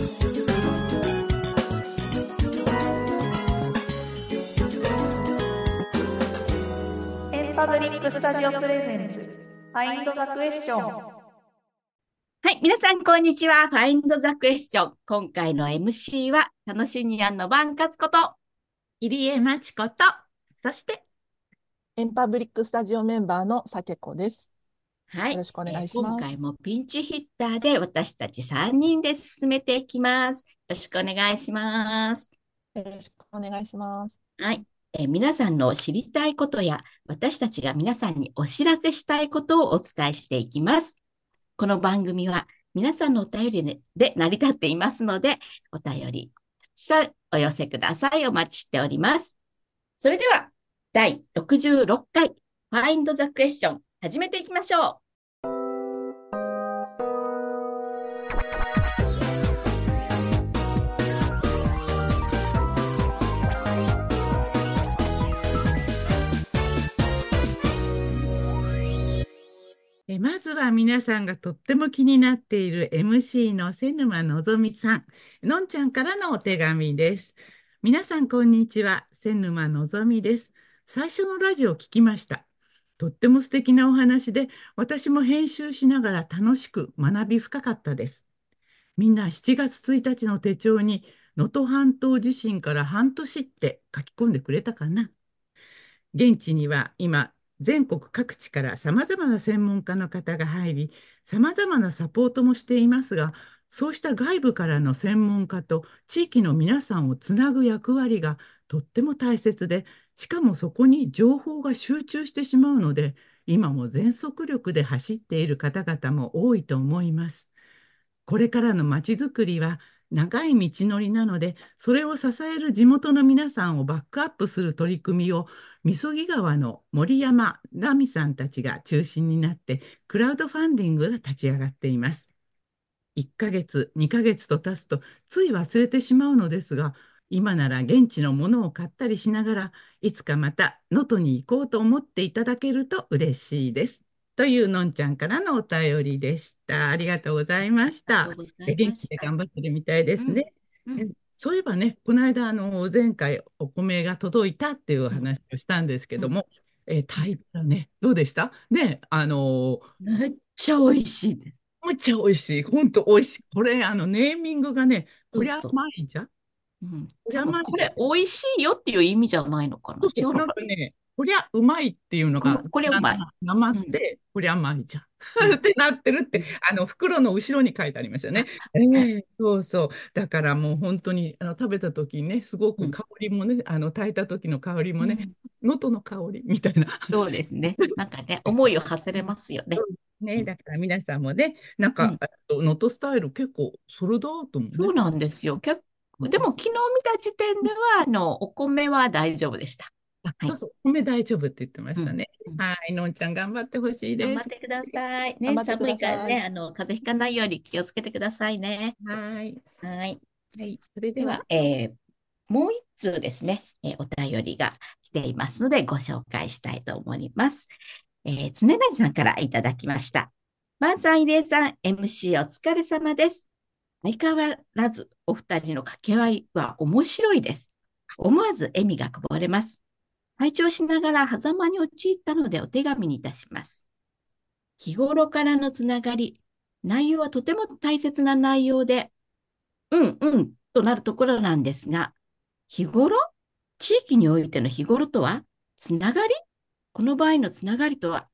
エンパブリックスタジオ presents、Find the Question。はい。皆さん、こんにちは。ファインドザクエスチョン。今回の MC は、楽しにやんのバンカツこと、入江真知子と、そして、エンパブリックスタジオメンバーのさけこです。はい。よろしくお願いしえーます。今回もピンチヒッターで私たち3人で進めていきます。よろしくお願いします。よろしくお願いします。はい。えー皆さんの知りたいことや、私たちが皆さんにお知らせしたいことをお伝えしていきます。この番組は皆さんのお便りで成り立っていますので、お便りたくさんお寄せください。お待ちしております。それでは、第66回 Find the Question 始めていきましょえまずは皆さんがとっても気になっている MC の瀬沼のぞみさん、のんちゃんからのお手紙です。皆さん、こんにちは。瀬沼のぞみです。最初のラジオを聞きました。とっても素敵なお話で、私も編集しながら楽しく学び深かったです。みんな7月1日の手帳に能登半島地震から半年って書き込んでくれたかな現地には今全国各地からさまざまな専門家の方が入りさまざまなサポートもしていますがそうした外部からの専門家と地域の皆さんをつなぐ役割がとっても大切でしかもそこに情報が集中してしまうので今も全速力で走っている方々も多いと思います。これからのまちづくりは長い道のりなのでそれを支える地元の皆さんをバックアップする取り組みをみそぎ川の森山奈美さんたちが中心になってクラウドファンディングが立ち上がっています。1ヶ月2ヶ月と経つとつい忘れてしまうのですが今なら現地のものを買ったりしながらいつかまた能登に行こうと思っていただけると嬉しいです。というのんちゃんからのお便りでした。ありがとうございましたした気で頑張ってるみたいですね。うんうんそういえばね、この間、あの、前回お米が届いたっていう話をしたんですけども、えータイプだね、どうでした？ね、あのめっちゃ美味しいです。むっちゃ美味しい。ほんと美味しい。これ、あの、ネーミングがね、こりゃそうそううまいじゃん？うん、これ美味しいよっていう意味じゃないのかな。そうそう、なんかね、こりゃうまいっていうのが、ここりゃうまいなまって、こりゃうまいじゃん。ってなってるって、あの、袋の後ろに書いてありますよね。ええそうそう。だからもう本当に、あの、食べた時にね、すごうんく香りもね、あの、炊いた時の香りもね、うん能登の香りみたいな。そうですね。なんかね、思いを馳せれますよね。ね、だから皆さんもね、なんか、能登スタイル結構それだと思うね。そうなんですよ。結構でも昨日見た時点では、あの、お米は大丈夫でした。あはいそうそう、米大丈夫って言ってましたね。うんうんはい、のんちゃん頑張ってほしいです頑張っ。てください。ね、寒いいからね、あの、風邪ひかないように気をつけてくださいね。はい。はい。はい。それではでは、、えーもう一通ですね、えーお便りが来ていますので、ご紹介したいと思います。えー、常成さんからいただきました。マンさん、入江さん、MC お疲れ様です。相変わらずお二人の掛け合いは面白いです。思わず笑みがこぼれます。拝聴しながら狭間に陥ったのでお手紙にいたします。日頃からのつながり、内容はとても大切な内容で、うんうんとなるところなんですが、日頃？地域においての日頃とは？つながり？この場合のつながりとは？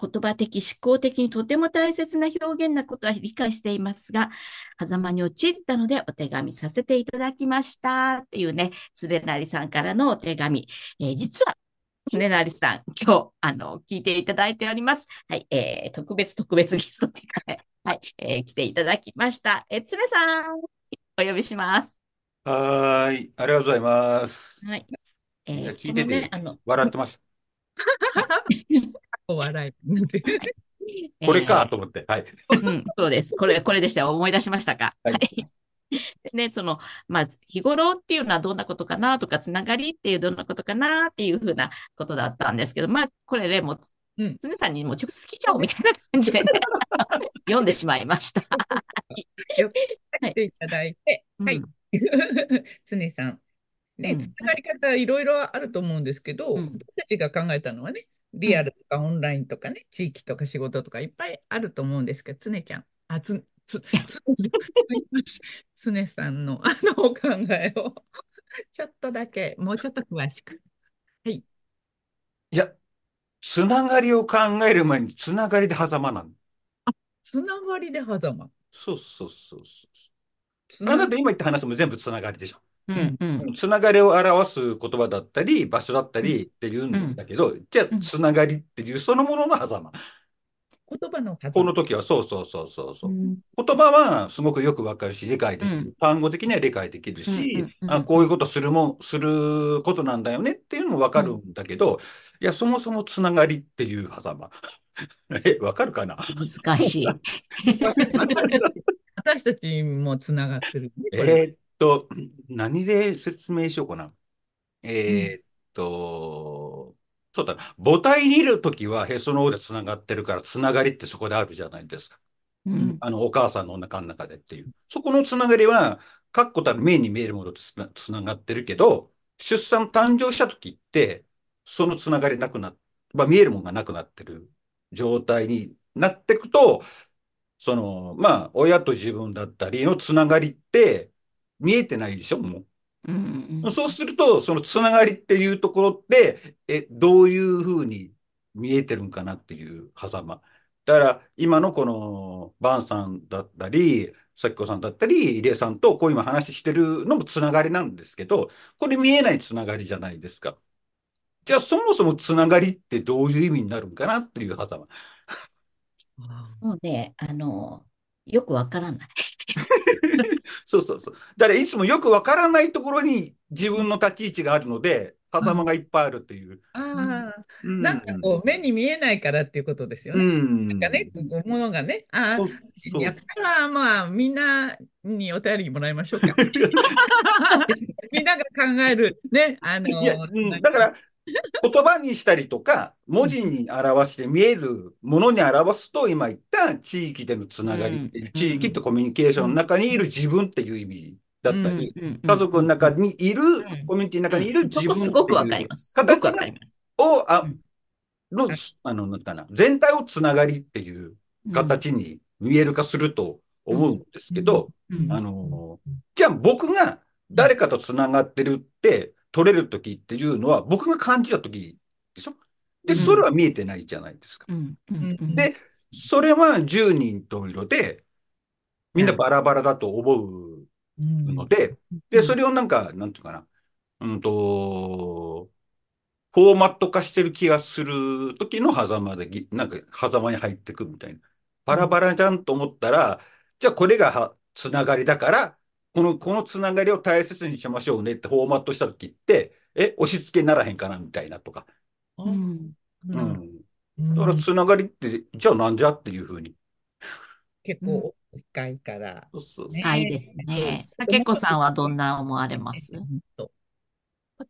言葉的、思考的にとても大切な表現なことは理解していますが、狭間に陥ったのでお手紙させていただきました。っていうね、つれなりさんからのお手紙。えー実は、つねなりさん、今日、あの、聞いていただいております。はい、えー特別特別ゲストっていうかね、はい、えー来ていただきました。えー、つねさん、お呼びします。はーい、ありがとうございます。はい。えー聞いててね、あの、笑ってます。お笑い。これかえーと思って。はい。うん、そうです。これ、これでしたよ。思い出しましたか？はいはい。でね、その、まあ、日頃っていうのはどんなことかなとか、つながりっていうどんなことかなっていうふうなことだったんですけど、まあ、これね、もう、うんつねさんにもう直接聞いちゃおうみたいな感じでね、読んでしまいました。よ来ていただいて、はい。うん 常さん。ね、うんつながり方いろいろあると思うんですけど、うん私たちが考えたのはね、リアルとかオンラインとかね、地域とか仕事とかいっぱいあると思うんですけど、常ちゃん、あ、つ、つ、つ、常さんのあのお考えを ちょっとだけ、もうちょっと詳しく。はい。いや、つながりを考える前につながりで狭間なの。つながりで狭間。そうそうそうそう。つなあなた今言った話も全部つながりでしょ。うんうんつながりを表す言葉だったり、場所だったりって言うんだけど、じゃあ、うんつながりっていうそのものの狭間。言葉の。この時はそうそうそうそうそうう。ん言葉はすごくよくわかるし、理解できる。うん単語的には理解できるうんしうん、うんあ、こういうことするもん、することなんだよねっていうのもわかるんだけど、いや、そもそもつながりっていう狭間。え、わかるかな？難しい。私たちもつながってるえーっと、何で説明しようかな。えーっと、そうだな。母体にいるときはへその緒でつながってるから、つながりってそこであるじゃないですか。うんあの、お母さんのお腹の中でっていう。そこのつながりは、確固たる目に見えるものとつな、つながってるけど、出産、誕生したときって、そのつながりなくなっ、まあ、見えるものがなくなってる状態になっていくと、その、まあ、親と自分だったりのつながりって見えてないでしょ、もうんう。そうすると、そのつながりっていうところって、え、どういうふうに見えてるんかなっていう狭間。だから、今のこの、バンさんだったり、さきこさんだったり、入江さんとこう今話してるのもつながりなんですけど、これ見えないつながりじゃないですか。じゃあ、そもそもつながりってどういう意味になるんかなっていう狭間。あ もうね、あの、よくわからない。そうそうそう。だからいつもよくわからないところに自分の立ち位置があるので、狭間がいっぱいあるっていう。あー、うんなんかこう、目に見えないからっていうことですようね。ん。なんかね、ものがね、ああ、やったらまあ、みんなにお便りもらいましょうか。みんなが考える、ね、あの、だから、言葉にしたりとか、文字に表して見えるものに表すと、今言った地域でのつながりっていう、うん。地域とコミュニケーションの中にいる自分っていう意味だったり、うん。家族の中にいる、ん。コミュニティの中にいる自そ分っていう形。を、あうん、の、あの、なんかな、全体をつながりっていう形に見える化すると思うんですけど、うん。あの、じゃあ僕が誰かとつながってるって取れるときっていうのは僕が感じたときでしょ？で、うん。それは見えてないじゃないですか。うんうんうん。で、それは10人と色で、みんなバラバラだと思ううん。ので、で、それをなんか、なんていうかな、うんと、フォーマット化してる気がする時の狭間でぎ、なんか狭間に入ってくみたいな。バラバラじゃんと思ったら、じゃあこれがはつながりだから、この、このつながりを大切にしましょうねってフォーマットした時って、え、押し付けにならへんかなみたいなとか。うんううんん。だからつながりって、じゃあなんじゃっていうふうに。結構深いから。そうそうそうねはいですね。さけこさんはどんな思われます？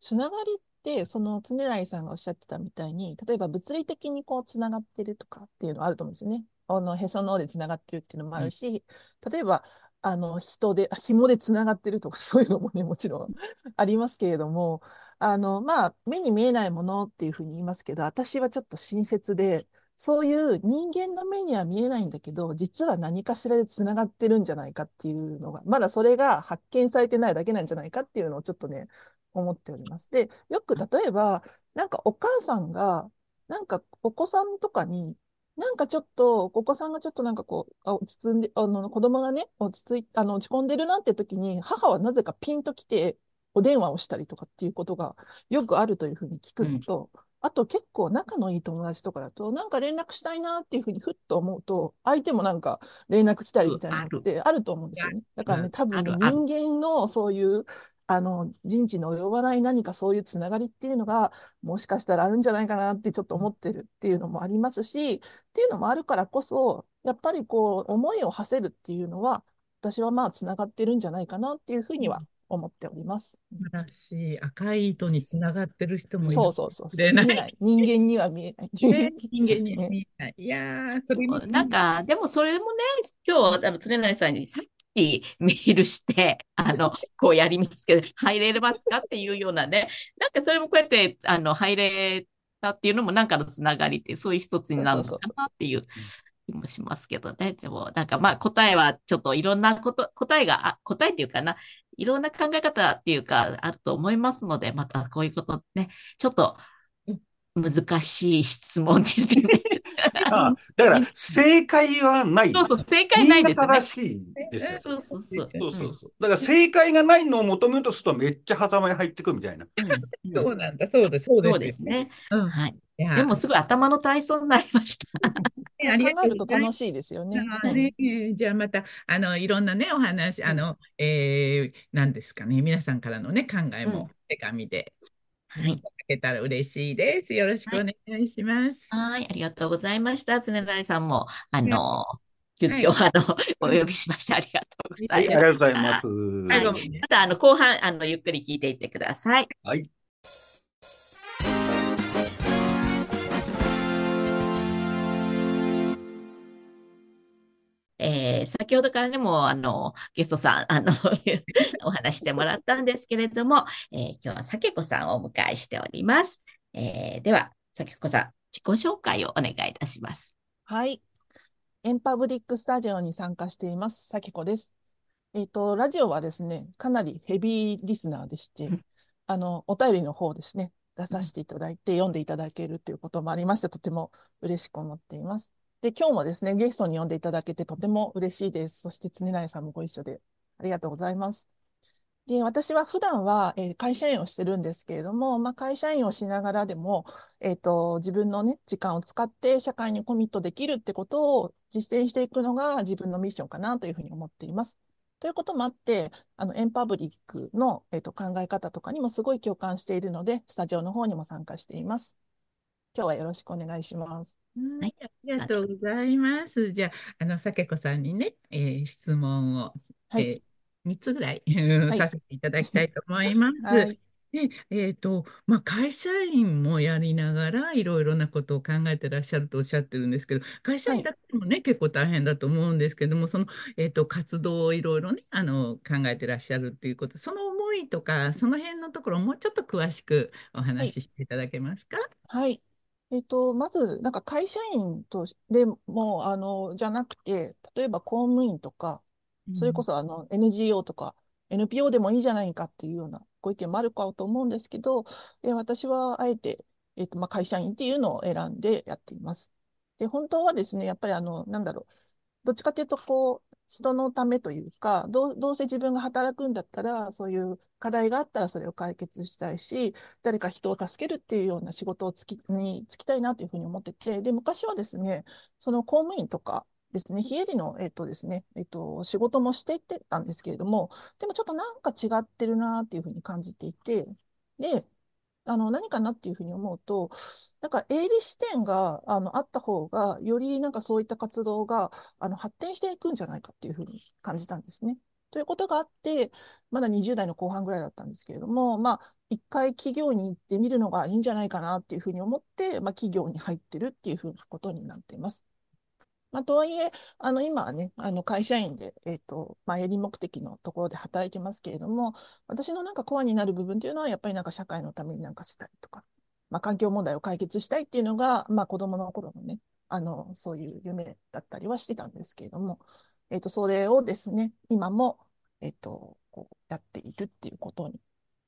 つながりって、その常成さんがおっしゃってたみたいに、例えば物理的にこうつながってるとかっていうのはあると思うんですよね。あのへその緒でつながってるっていうのもあるし、例えばあの人で、あ紐でつながってるとかそういうのもね、もちろんありますけれども、あのまあ、目に見えないものっていうふうに言いますけど、私はちょっと親切で、そういう人間の目には見えないんだけど、実は何かしらでつながってるんじゃないかっていうのが、まだそれが発見されてないだけなんじゃないかっていうのをちょっとね、思っております。で、よく例えば、なんかお母さんが、なんかお子さんとかに、なんかちょっと、お子さんがちょっとなんかこう、あ落ち着んで、あの、子供がね、落ち着い、あの、落ち込んでるなって時に、母はなぜかピンと来て、お電話をしたりとかっていうことがよくあるというふうに聞くのと、あと結構仲のいい友達とかだと、なんか連絡したいなっていうふうにふっと思うと、相手もなんか連絡来たりみたいなのってあると思うんですよね。だからね、多分ね、人間のそういう、あの、人知の及ばない何かそういうつながりっていうのが、もしかしたらあるんじゃないかなってちょっと思ってるっていうのもありますし、っていうのもあるからこそ、やっぱりこう、思いを馳せるっていうのは、私はまあ、つながってるんじゃないかなっていうふうには思っております。素晴らしい。赤い糸につながってる人もいる。そうそうそう見えない。人間には見えない。ね、人間に ね見えない。いやー、それになんか、でもそれもね、今日、あの、常成さんにさっきメールして、あの、こうやりますけど、入れますかっていうようなね、なんかそれもこうやって、あの、入れたっていうのもなんかのつながりって、そういう一つになるのかなっていう気もしますけどね。でも、なんかまあ答えはちょっといろんなこと、答えが、答えっていうかな、いろんな考え方っていうかあると思いますので、またこういうことね、ちょっと難しい質問っていうかね。あだから、正解はない。そうそう、正解ないですね。な正しいですよ。そうそうそう。そうそうそう。だから正解がないのを求めるとするとめっちゃ狭間に入ってくるみたいな。うんそうなんだ、そうです、そうです。そうですね。うん。はい。いやでもすごい頭の体操になりました。ねありがととうございます。楽しいですよね。ね、じゃあまた、あの、いろんなね、お話、あの、えー、なんですかね、皆さんからのね、考えうんも手紙ではいいただけたら嬉しいです。よろしくお願いします。はい、ありがとうございました。常成さんも、あねの、急遽、あの、お呼びしましてありがとうござはいい、ます。ありがとうございます。はいまた、あの、後半、あの、ゆっくり聞いていってください。はい。えー先ほどからね、もう、あの、ゲストさん、あの、お話してもらったんですけれども、えー今日はさけこさんをお迎えしております。えーでは、さけこさん、自己紹介をお願いいたします。はい。エンパブリックスタジオに参加しています、さきこです。えっと、ラジオはですね、かなりヘビーリスナーでしてうん、あの、お便りの方ですね、出させていただいて、読んでいただけるということもありまして、とても嬉しく思っています。で、今日もですね、ゲストに呼んでいただけてとても嬉しいです。そして、常成さんもご一緒でありがとうございます。で、私は普段は、えー会社員をしてるんですけれども、まあ、会社員をしながらでも、えっと、自分のね、時間を使って社会にコミットできるってことを実践していくのが自分のミッションかなというふうに思っています。ということもあって、あの、エンパブリックの、えっと、考え方とかにもすごい共感しているので、スタジオの方にも参加しています。今日はよろしくお願いします。はい、ありがとうございます。じゃあ、あの、さけこさんにね、えー質問を、はい。えー、3つぐらい、はいさせていただきたいと思います。はい。で、えっと、まあ、会社員もやりながら、いろいろなことを考えてらっしゃるとおっしゃってるんですけど、会社員だけでもね、結構大変だと思うんですけども、その、えっと、活動をいろいろね、あの、考えてらっしゃるっていうこと、その思いとか、その辺のところをもうちょっと詳しくお話ししていただけますか？はい。えっと、まず、なんか会社員としでも、あの、じゃなくて、例えば公務員とか、それこそあの NGO とか NPO でもいいじゃないかっていうようなご意見もあるかと思うんですけど、え私はあえて、えっと、まあ、会社員っていうのを選んでやっています。で、本当はですね、やっぱりあの、なんだろう、どっちかというと、こう、人のためというか、どう、どうせ自分が働くんだったら、そういう課題があったらそれを解決したいし、誰か人を助けるっていうような仕事をつき、に就きたいなというふうに思ってて、で、昔はですね、その公務員とかですね、非営利の、えっとですね、えっと、仕事もしていってたんですけれども、でもちょっとなんか違ってるなっていうふうに感じていて、で、あの、何かなっていうふうに思うと、なんか営利視点が、あの、あった方が、よりなんかそういった活動が、あの、発展していくんじゃないかっていうふうに感じたんですね。ということがあって、まだ20代の後半ぐらいだったんですけれども、まあ、一回企業に行ってみるのがいいんじゃないかなっていうふうに思って、まあ、企業に入ってるっていうふうなことになっています。まあ、とはいえ、あの、今はね、あの、会社員で、えっと、まあ、営利目的のところで働いてますけれども、私のなんかコアになる部分っていうのは、やっぱりなんか社会のためになんかしたりとか、まあ、環境問題を解決したいっていうのが、まあ、子供の頃のね、あの、そういう夢だったりはしてたんですけれども、えっと、それをですね、今も、えっと、こう、やっているっていうことに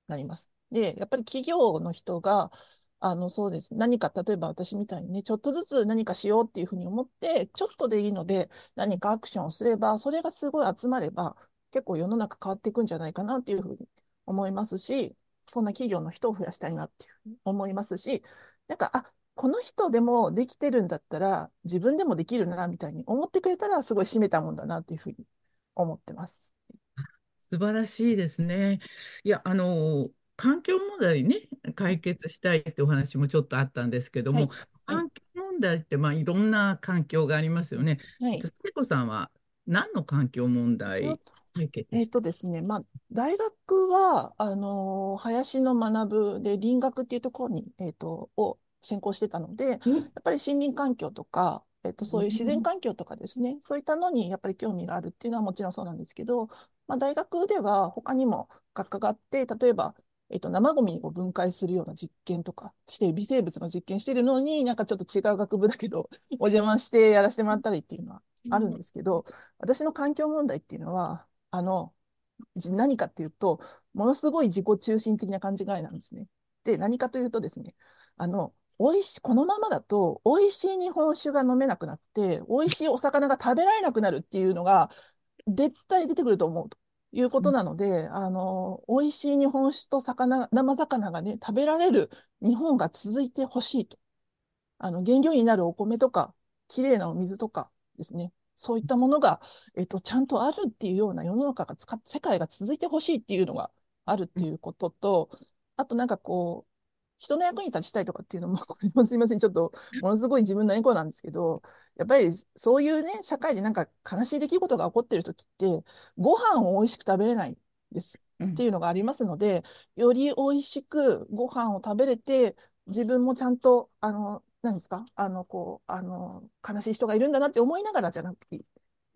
なります。で、やっぱり企業の人が、あの、そうです。何か、例えば私みたいにね、ちょっとずつ何かしようっていうふうに思って、ちょっとでいいので、何かアクションをすれば、それがすごい集まれば、結構世の中変わっていくんじゃないかなっていうふうに思いますし、そんな企業の人を増やしたいなっていうふうに思いますし、なんか、あ、この人でもできてるんだったら、自分でもできるな、みたいに思ってくれたら、すごい締めたもんだなっていうふうに思ってます。素晴らしいですね。いや、あの、環境問題ね、解決したいってお話もちょっとあったんですけども、はい。環境問題って、まあ、いろんな環境がありますよね。はい。聖子さんは何の環境問題えっしとですね、まあ、大学は、あのー林の学部で林学っていうところに、えっと、を専攻してたので、やっぱり森林環境とか、ええっと、そういう自然環境とかですね、そういったのにやっぱり興味があるっていうのはもちろんそうなんですけど、まあ、大学では他にも学科があって、例えば、えっと、生ゴミを分解するような実験とかして、微生物の実験してるのに、なんかちょっと違う学部だけど、お邪魔してやらせてもらったりっていうのはあるんですけど、私の環境問題っていうのは、あの、何かっていうと、ものすごい自己中心的な感じがなんですね。で、何かというとですね、あの、美味し、このままだと、美味しい日本酒が飲めなくなって、美味しいお魚が食べられなくなるっていうのが、絶対出てくると思ういうことなので、うん、あの、美味しい日本酒と魚、生魚がね、食べられる日本が続いてほしいと。あの、原料になるお米とか、きれいなお水とかですね。そういったものが、えっと、ちゃんとあるっていうような世の中が使っ、世界が続いてほしいっていうのがあるっていうことと、あとなんかこう、人の役に立ちたいとかっていうのも、これもすいません、ちょっとものすごい自分のエゴなんですけど、やっぱりそういうね、社会でなんか悲しい出来事が起こってる時って、ご飯を美味しく食べれないです。っていうのがありますので、より美味しくご飯を食べれて、自分もちゃんと、あの、何ですか？あの、こう、あの、悲しい人がいるんだなって思いながらじゃなくて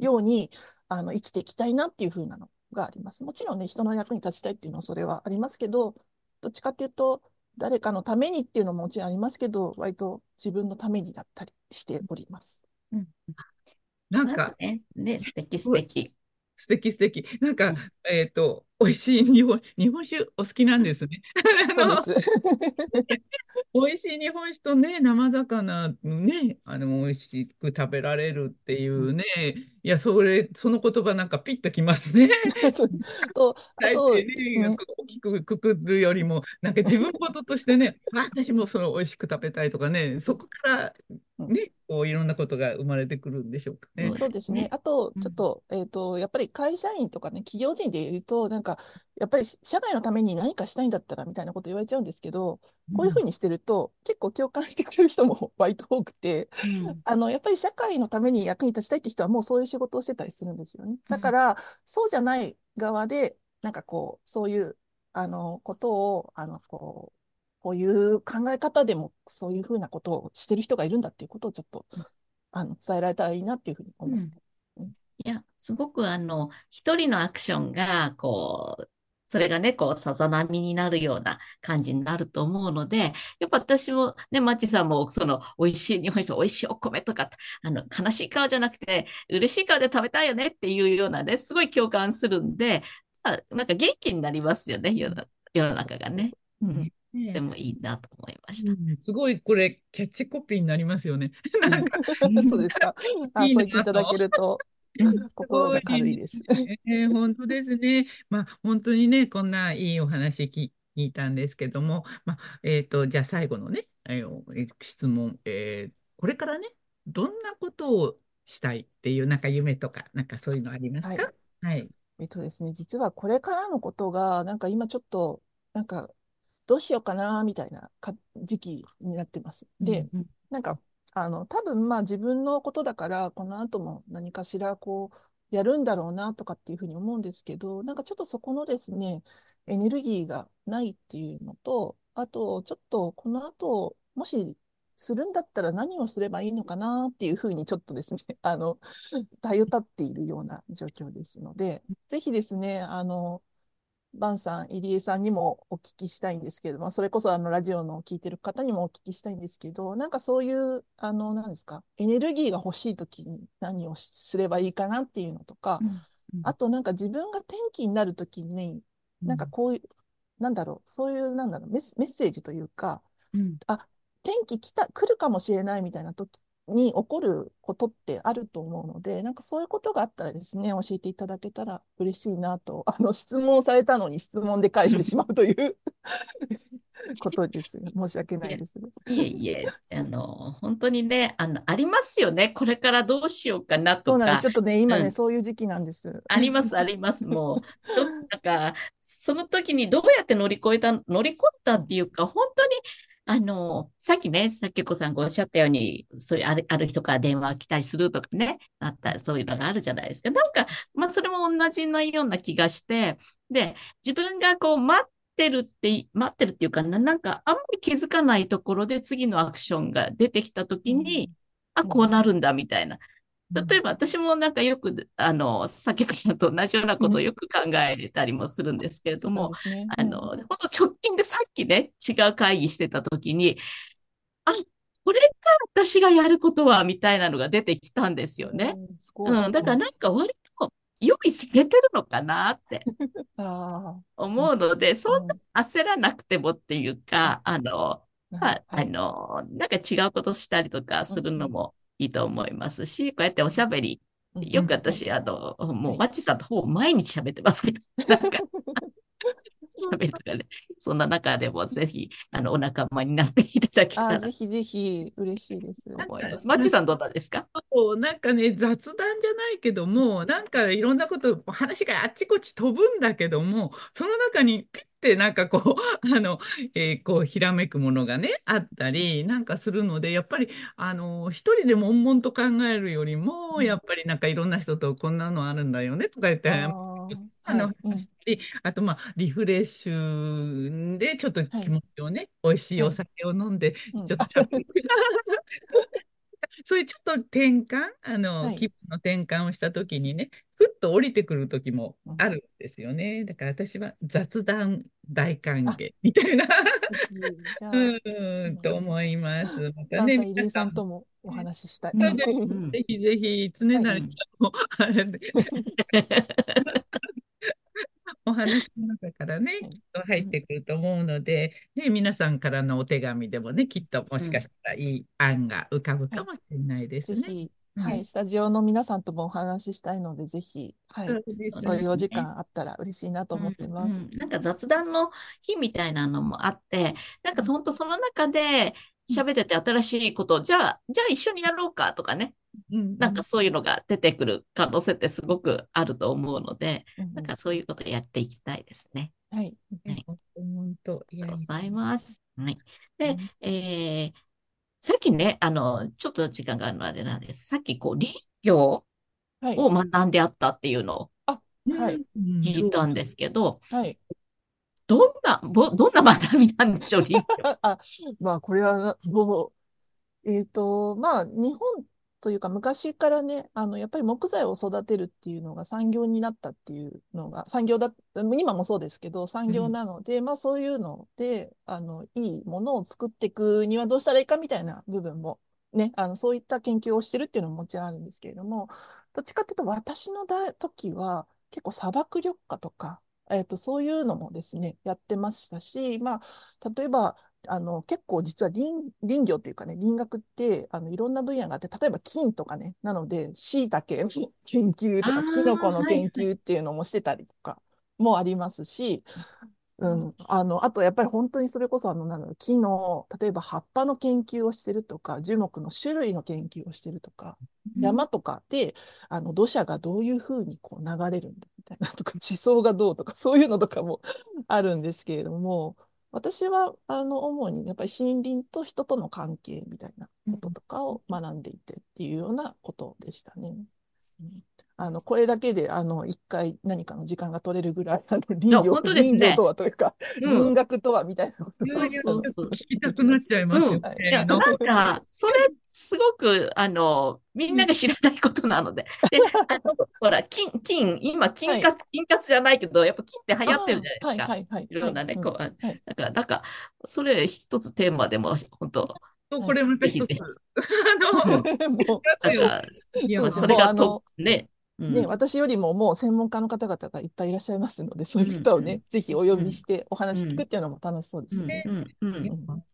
ように、あの、生きていきたいなっていうふうなのがあります。もちろんね、人の役に立ちたいっていうのはそれはありますけど、どっちかっていうと、誰かのためにっていうのももちろんありますけど、割と自分のためにだったりしております。うん、なんか、ね、ね、素敵素敵。素敵素敵。なんか、うん、えっ、ー、と、美味しい日本、日本酒お好きなんですね。そうです。美味しい日本酒とね、生魚ね、あの、美味しく食べられるっていうね、いや、それ、その言葉なんかピッときますね。と、あと、ね、大きくくくるよりも、なんか自分事としてね、私もその美味しく食べたいとかね、そこからね、こういろんなことが生まれてくるんでしょうかね。そうですね。あと、ちょっと、えっ、と、やっぱり会社員とかね、企業人でいると、なんか、やっぱり社会のために何かしたいんだったらみたいなこと言われちゃうんですけど、こういうふうにしてると、結構共感してくれる人も 割と多くて、うん、あの、やっぱり社会のために役に立ちたいって人はもうそういう仕事をしてたりするんですよね。だから、そうじゃない側で、なんかこう、そういう、あの、ことを、あの、こう、こういう考え方でもそういうふうなことをしてる人がいるんだっていうことをちょっと、あの、伝えられたらいいなっていうふうに思って、うん、いや、すごくあの、一人のアクションが、こう、それがね、こう、さざ波になるような感じになると思うので、やっぱ私もね、マッチさんも、その、美味しい日本酒、美味しいお米とか、あの、悲しい顔じゃなくて、嬉しい顔で食べたいよねっていうようなね、すごい共感するんで、なんか元気になりますよね、世の世の中がね。うんでもいいなと思いました。うん、すごいこれキャッチコピーになりますよね。なんか そうですか。あそう言っていただけると。心が軽いです。えー、本当ですね。まあ本当にねこんないいお話聞いたんですけども、まあえっ、ー、とじゃあ最後のね、えー、質問、えー、これからねどんなことをしたいっていうなんか夢とかなんかそういうのありますか？はい。はい、えっとですね実はこれからのことがなんか今ちょっとなんかどうしようかなみたいなか時期になってます。で、うんうん、なんかあの多分まあ自分のことだからこの後も何かしらこうやるんだろうなとかっていうふうに思うんですけどなんかちょっとそこのですねエネルギーがないっていうのとあとちょっとこの後もしするんだったら何をすればいいのかなっていうふうにちょっとですねあの頼っているような状況ですのでぜひですねあのバンさん、入江さんにもお聞きしたいんですけれども、それこそあのラジオの聞いてる方にもお聞きしたいんですけど、なんかそういう、あの、なんですか、エネルギーが欲しいときに何をすればいいかなっていうのとか、うんうん、あとなんか自分が転機になるときに、なんかこういう、なんだろう、そういう、なんだろうメッ、メッセージというか、うん、あ、転機来た、来るかもしれないみたいな時に起こることってあると思うので、なんかそういうことがあったらですね、教えていただけたら嬉しいなと、あの質問されたのに質問で返してしまうという ことです。申し訳ないです。いえいえ、あの、本当にね、あの、ありますよね。これからどうしようかなとか。そうなんです。ちょっとね、今ね、うん、そういう時期なんです。あります、あります。もう、ちょっとなんか、その時にどうやって乗り越えた、乗り越えたっていうか、本当にあの、さっきね、さっきこさんがおっしゃったように、そういうあるある人から電話来たりするとかね、あったそういうのがあるじゃないですか。なんか、まあ、それも同じのような気がして、で、自分がこう、待ってるって、待ってるっていうかな、なんか、あんまり気づかないところで次のアクションが出てきたときに、あ、こうなるんだみたいな。うん例えば私もなんかよく、あの、酒子さんと同じようなことをよく考えたりもするんですけれどそうなんね。あの、本当直近でさっきね、違う会議してた時に、あ、これか私がやることは、みたいなのが出てきたんですよね。うん。うん、だからなんか割と用意されてるのかなって あ思うので、あ、そんな焦らなくてもっていうか、あの、うん。まあ、あはいの、なんか違うことしたりとかするのもいいと思いますし、こうやっておしゃべり、うんよく私、あの、もう、はい。マッチさんとほぼ毎日喋ってますけど、なんか、喋りとかね、そんな中でもぜひ、あの、お仲間になっていただけたら。ぜひぜひ、嬉しいです。と思います。マッチさんどうなんですか？そうなんかね、雑談じゃないけども、なんかいろんなこと、話があっちこっち飛ぶんだけども、その中にピッてなんかこう、あの、えーこう、ひらめくものがね、あったりなんかするので、やっぱり、あの、一人で悶々と考えるよりも、うん。やっぱりなんかいろんな人とこんなのあるんだよねとか言って、あの、はい。あと、まあ、リフレッシュで、ちょっと気持ちをね、美味しいお酒を飲んで、うん。ちょっとしゃべる そういうちょっと転換、あの、はい。気分の転換をしたときにね、ふっと降りてくるときもあるんですよね。だから私は雑談大歓迎みたいな、うん、と思います。またね、皆さんともお話ししたい。ぜひぜひ、常なりさんも、あれでお話の中からね、はいきっと入ってくると思うので、ね、皆さんからのお手紙でもね、きっともしかしたらいい案が浮かぶかもしれないですね。はい、スタジオの皆さんともお話ししたいので、ぜひ、はい、そうですそういうお時ね間あったら嬉しいなと思ってます。うんうんなんか雑談の日みたいなのもあって、なんか本当その中で喋ってて新しいこと、じゃあ、じゃあ一緒にやろうかとかね、うんなんかそういうのが出てくる可能性ってすごくあると思うので、うんなんかそういうことやっていきたいですね。はい、はい。本当、いやありがとうございいます。はい。でうん、えーさっきね、あの、ちょっと時間があるのあれなんです。さっきこう、林業はい、を学んであったっていうのをはい、うん聞いたんですけど、はい。どんな、ぼどんな学びなんでしょう、林業。あ、あまあ、これはな、どう、えっと、まあ、日本というか、昔からね、あの、やっぱり木材を育てるっていうのが産業になったっていうのが、産業だ、今もそうですけど、産業なので、まあ、そういうので、あの、いいものを作っていくにはどうしたらいいかみたいな部分も、ね、あの、そういった研究をしてるっていうのももちろんあるんですけれども、どっちかっていうと、私のだ時は、結構砂漠緑化とか、えっと、そういうのもですね、やってましたし、まあ、例えば、あの、結構実は林、林業っていうかね、林学って、あの、いろんな分野があって、例えば金とかね、なので、椎茸の研究とか、あーキノコのはいはい研究っていうのもしてたりとかもありますし、うん、あの、あとやっぱり本当にそれこそあの、なんだろう、木の、例えば葉っぱの研究をしてるとか、樹木の種類の研究をしてるとか、山とかで、あの、土砂がどういうふうにこう流れるんだみたいなとか、地層がどうとか、そういうのとかも あるんですけれども、私は、あの、主にやっぱり森林と人との関係みたいなこととかを学んでいてっていうようなことでしたね。うんあの、これだけで、あの、一回何かの時間が取れるぐらい、あの、林や業、本当ですね林業とはというか、うん林学とはみたいなことをそうそうそう聞きたくなっちゃいますようんね。いや、のなんか、それ、すごく、あの、みんなが知らないことなので。で、あの、ほら、金、金、今、金はい活、金活じゃないけど、やっぱ金って流行ってるじゃないですか。はいはいはい。いろんなね、はいこう、はいだから、なんか、それ一つテーマでも、本当これまた一つ、あの、もう、なんか、いやそれがと、ね、うんね、私よりももう専門家の方々がいっぱいいらっしゃいますので、そういう方をね、うんぜひお呼びしてお話聞くっていうのも楽しそうですうんね。うんうんうんうん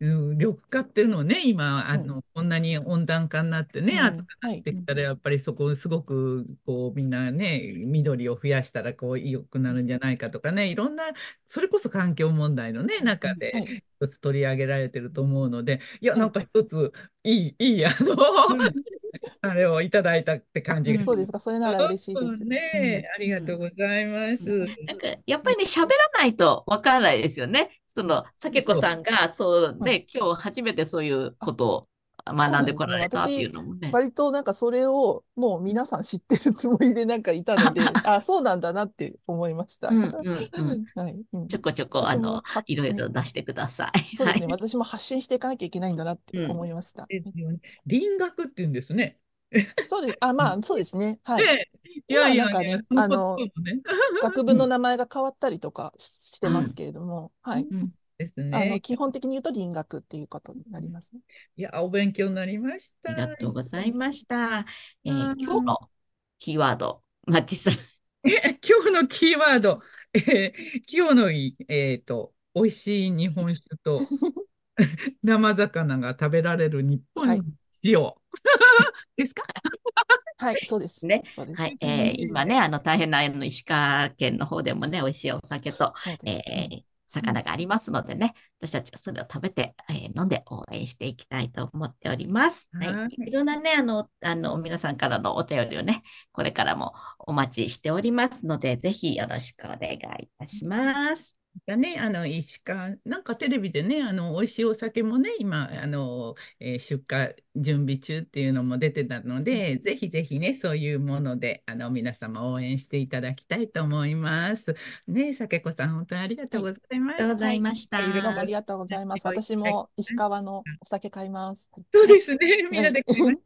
緑化っていうのをね、今、あうんの、こんなに温暖化になってね、うん。暑くなってきたら、やっぱりそこ、すごく、こう、みんなね、緑を増やしたら、こう、良くなるんじゃないかとかね、いろんな、それこそ環境問題のね、中はで、い。一つ取り上げられてると思うので、いや、はい。なんか一つ、いい、いい、あの、あれをいただいたって感じ。がしそうですか、それなら嬉しいです。うん。ね、ありがとうございます。なんか、やっぱりね、喋らないとわからないですよね。その、さけこさんが、そうね、今日初めてそういうことを学んでこられたっていうのもね。割となんかそれをもう皆さん知ってるつもりでなんかいたので、あ、そうなんだなって思いました。うんうんうん。はい。うんちょこちょこ、あの、はいろいろ出してください。そうですね。はい。私も発信していかなきゃいけないんだなってうん思いました。ですよね。輪郭って言うんですね。そうです。あ、まあ、そうですね。はい。ねいやいやいや、今なんかねあの。学部の名前が変わったりとかししてますけれども、はい。うんですあの、ね。基本的に言うと輪郭っていうことになりますね。いや、お勉強になりました。ありがとうございました。えーうん今日のキーワード、マッチさん。え、今日のキーワード、えー今日のい、えっと、美味しい日本酒と 生魚が食べられる日本はいの塩 ですか？はい、そうです。ねす。はい、えー今ね、あの、大変なあの石川県の方でもね、美味しいお酒と、そうです。えー魚がありますのでね、私たちはそれを食べて、えー飲んで応援していきたいと思っております。はい。はいいろんなね、あの、あの、皆さんからのお便りをね、これからもお待ちしておりますので、ぜひよろしくお願いいたします。だね、あの石川、なんかテレビでね、あの美味しいお酒もね、今、あの、えー出荷準備中っていうのも出てたので、ぜひぜひね、そういうもので、あの皆様応援していただきたいと思います。ね、酒子さん、本当にありがとう ございました。ありがとうございました。はいどうもありがとうございます。はい私も石川のお酒買います。そうですね、みんなで買いましょう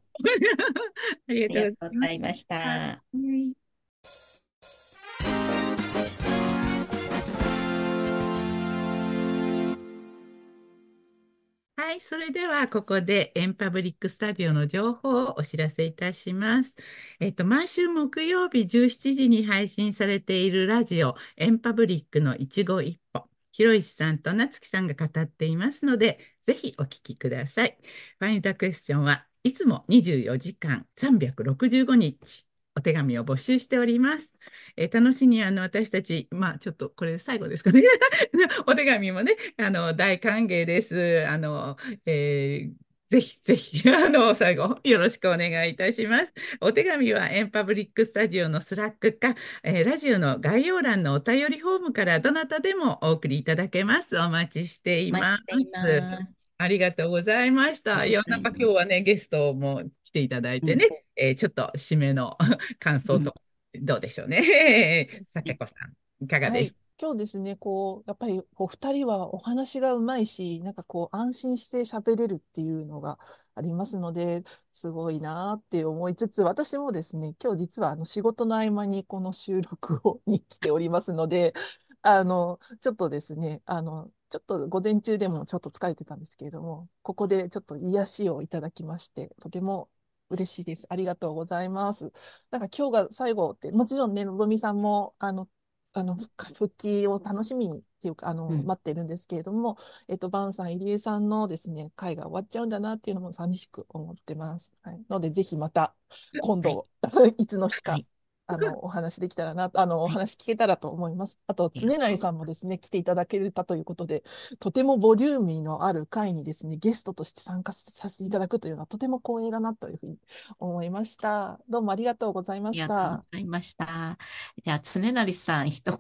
あありりがとうごがとうございました。はいはい、それではここでエンパブリックスタジオの情報をお知らせいたします。えっと、毎週木曜日17時に配信されているラジオエンパブリックの一期一歩。ひろいしさんとなつきさんが語っていますので、ぜひお聞きください。ファインダークエスチョンはいつも24時間365日お手紙を募集しております。えー楽しみにあの私たち、まあちょっとこれで最後ですかね。お手紙もね、あの大歓迎です。あの、えーぜひぜひ、あの、最後、よろしくお願いいたします。お手紙はエンパブリックスタジオの Slack か、えーラジオの概要欄のお便りフォームからどなたでもお送りいただけます。お待ちしていお待ちしています。ありがとうございました。いや、なんか今日はね、ゲストも来ていただいてね、えーちょっと締めの 感想と、どうでしょうね。さけこさん、いかがはいです。今日ですね、こう、やっぱりお二人はお話がうまいし、なんかこう、安心して喋れるっていうのがありますので、すごいなーって思いつつ、私もですね、今日実はあの仕事の合間にこの収録を に来ておりますので、あの、ちょっとですね、あの、ちょっと午前中でもちょっと疲れてたんですけれども、ここでちょっと癒しをいただきまして、とても嬉しいです。ありがとうございます。なんか今日が最後って、もちろんね、のぞみさんも、あの、あの、復復帰を楽しみにっていうか、あの、うん待ってるんですけれども、えっと、バンさん、入江さんのですね、会が終わっちゃうんだなっていうのも寂しく思ってます。はい。ので、ぜひまた、今度、いつの日かはい、あの、お話できたらな、あの、お話聞けたらと思います。あと、常成さんもですね、来ていただけたということで、とてもボリューミーのある会にですね、ゲストとして参加させていただくというのは、とても光栄だなというふうに思いました。どうもありがとうございまありがとうした。ございました。じゃあ、常成さん、一言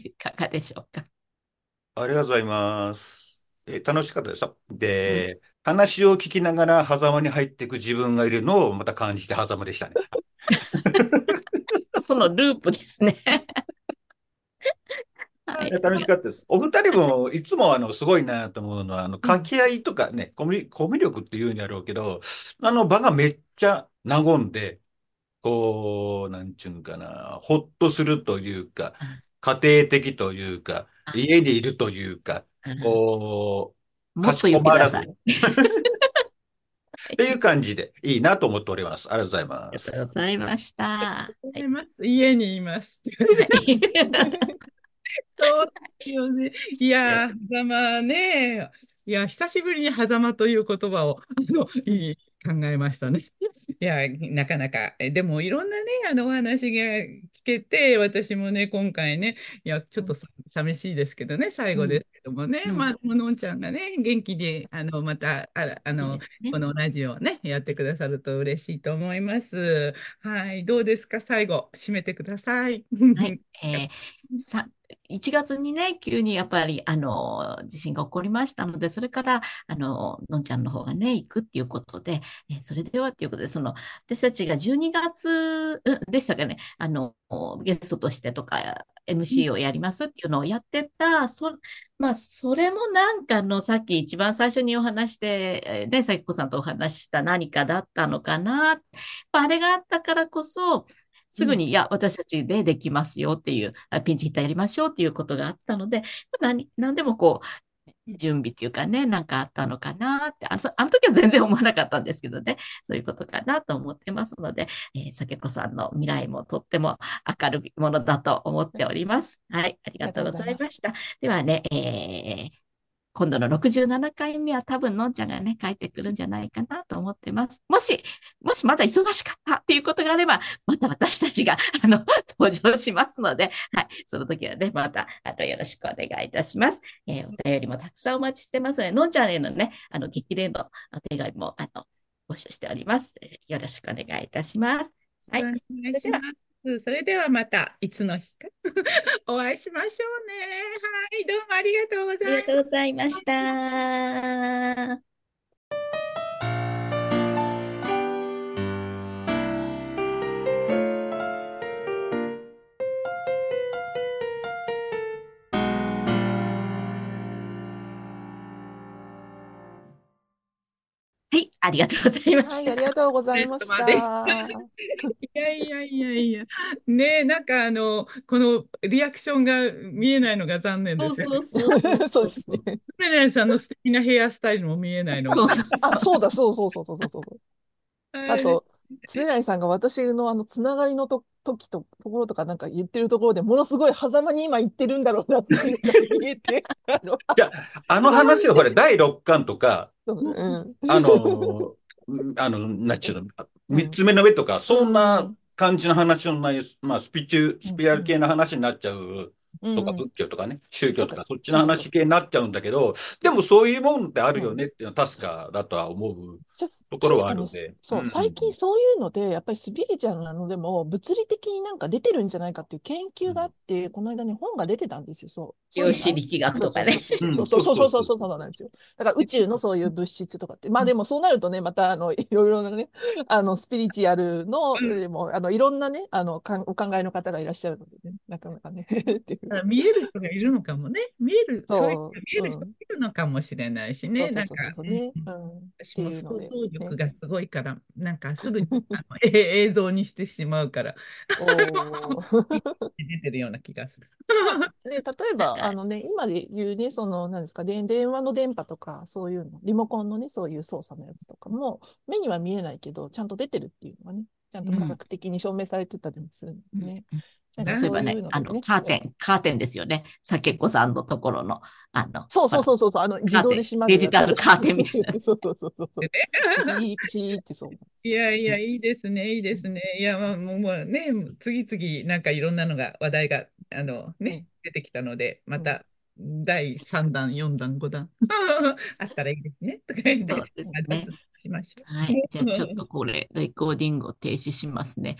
いかがでしょうか？ありがとうございます。えー楽しかったですよ。で、話を聞きながら狭間に入っていく自分がいるのをまた感じて狭間でしたね。そのループですね。はい楽しかったです。お二人もいつもあのすごいなと思うのは、あの掛け合いとかね、コミュ力っていうんやろうけど、あの場がめっちゃ和んで、こう、なんちゅうんかな、ほっとするというか、家庭的というか、あ家にいるというか、こう、もっと言ってください。っていう感じでいいなと思っております。ありがとうございまありがとうす。ございました。はございます。家にいます。い そうよね。いやー、狭間ね。いや、久しぶりに狭間という言葉を、あの、いい考えましたね。いや、なかなか、えでもいろんなね、あのお話が聞けて、私もね、今回ね、いや、ちょっとさ寂しいですけどね、最後ですけどもね、うん。まあ、でものんちゃんがね、元気で、あの、また、あ、あの、ね。このラジオをね、やってくださると嬉しいと思います。はい、どうですか、最後、締めてください。はい、えーさ、1月にね、急にやっぱり、あの、地震が起こりましたので、それから、あの、のんちゃんの方がね、行くっていうことで、えそれではっていうことで、その、私たちが12月、でしたかね、あの、ゲストとしてとか、MC をやりますっていうのをやってた、そ、まあ、それもなんかの、さっき一番最初にお話して、ね、さきこさんとお話した何かだったのかな。あれがあったからこそ、すぐに、いや、私たちでできますよっていう、ピンチヒッターやりましょうっていうことがあったので、何、何でもこう、準備っていうかね、なんかあったのかなって、あの、あの時は全然思わなかったんですけどね、そういうことかなと思ってますので、えー、酒子さんの未来もとっても明るいものだと思っております。はい、ありがとうございました。ではね、えー、今度の67回目は多分のんちゃんがね、帰ってくるんじゃないかなと思ってます。もし、もしまだ忙しかったっていうことがあれば、また私たちが、あの、登場しますので、はい、その時はね、また、あの、よろしくお願いいたします。えー、お便りもたくさんお待ちしてますので、のんちゃんへのね、あの、激励のお手紙も、あの、募集しております。よろしくお願いいたします。はい。お願いします。それではまたいつの日か お会いしましょうね。はい、どうもありがとうございました。ありがとうございました。ありがとうございました。はい、ありがとうございました。いやいやいやいや、ねえ、なんかあの、このリアクションが見えないのが残念ですそうそうそう。そうですね。ねねさんの素敵なヘアスタイルも見えないのが。あ、そうだ、そうそうそうそうそう。あと、常成さんが私のあのつながりのと時とところとかなんか言ってるところでものすごい狭間に今言ってるんだろうなっていうのが 見えて。あのいや、あの話をほれ、第6巻とか、うん、あの、あの、なっちゅうの、三つ目の上とか、そんな感じの話の内容、まあ、スピチュ、スピアル系の話になっちゃうとか、仏教とかね、宗教とか、そっちの話系になっちゃうんだけど、でもそういうもんってあるよねっていうのは確かだとは思うところはあるので。そう、最近そういうので、やっぱりスピリチュアルなのでも、物理的になんか出てるんじゃないかっていう研究があって、この間ね、本が出てたんですよ、そう。量子力学とかね。そう。そうそう。そうそう。そうなんですよ。だから宇宙のそういう物質とかって、まあでもそうなるとね、またあのいろいろなね、あのスピリチュアルの、でもあのいろんなね、あのかお考えの方がいらっしゃるのでね、なかなかね。見える人がいるのかもね。見える、そう。いう見える人がいるのかもしれないしね。なんか、私も想像力がすごいから、なんかすぐに あの映像にしてしまうから、出てるような気がする。で例えば、あのね、今で言うね、その、なんですか、で電話の電波とか、そういうの、リモコンのね、そういう操作のやつとかも、目には見えないけど、ちゃんと出てるっていうのがね、ちゃんと科学的に証明されてたりもするんでね。うんそういえばね、あの、カーテン、カーテンですよね。酒子さんのところの、あの、そうそうそうそう、あの、自動で閉まる。デジタルカーテンみたいな。そうそうそうそう。ピシーピシーってそう。いやいや、いいですね、いいですね。いや、まあ、もうもうね、次々、なんかいろんなのが、話題が、あの、ね、出てきたので、また、第3弾、4弾、5弾 あったらいいですね。とか言って、ね、しましょう。はい。じゃあちょっとこれ、レコーディングを停止しますね。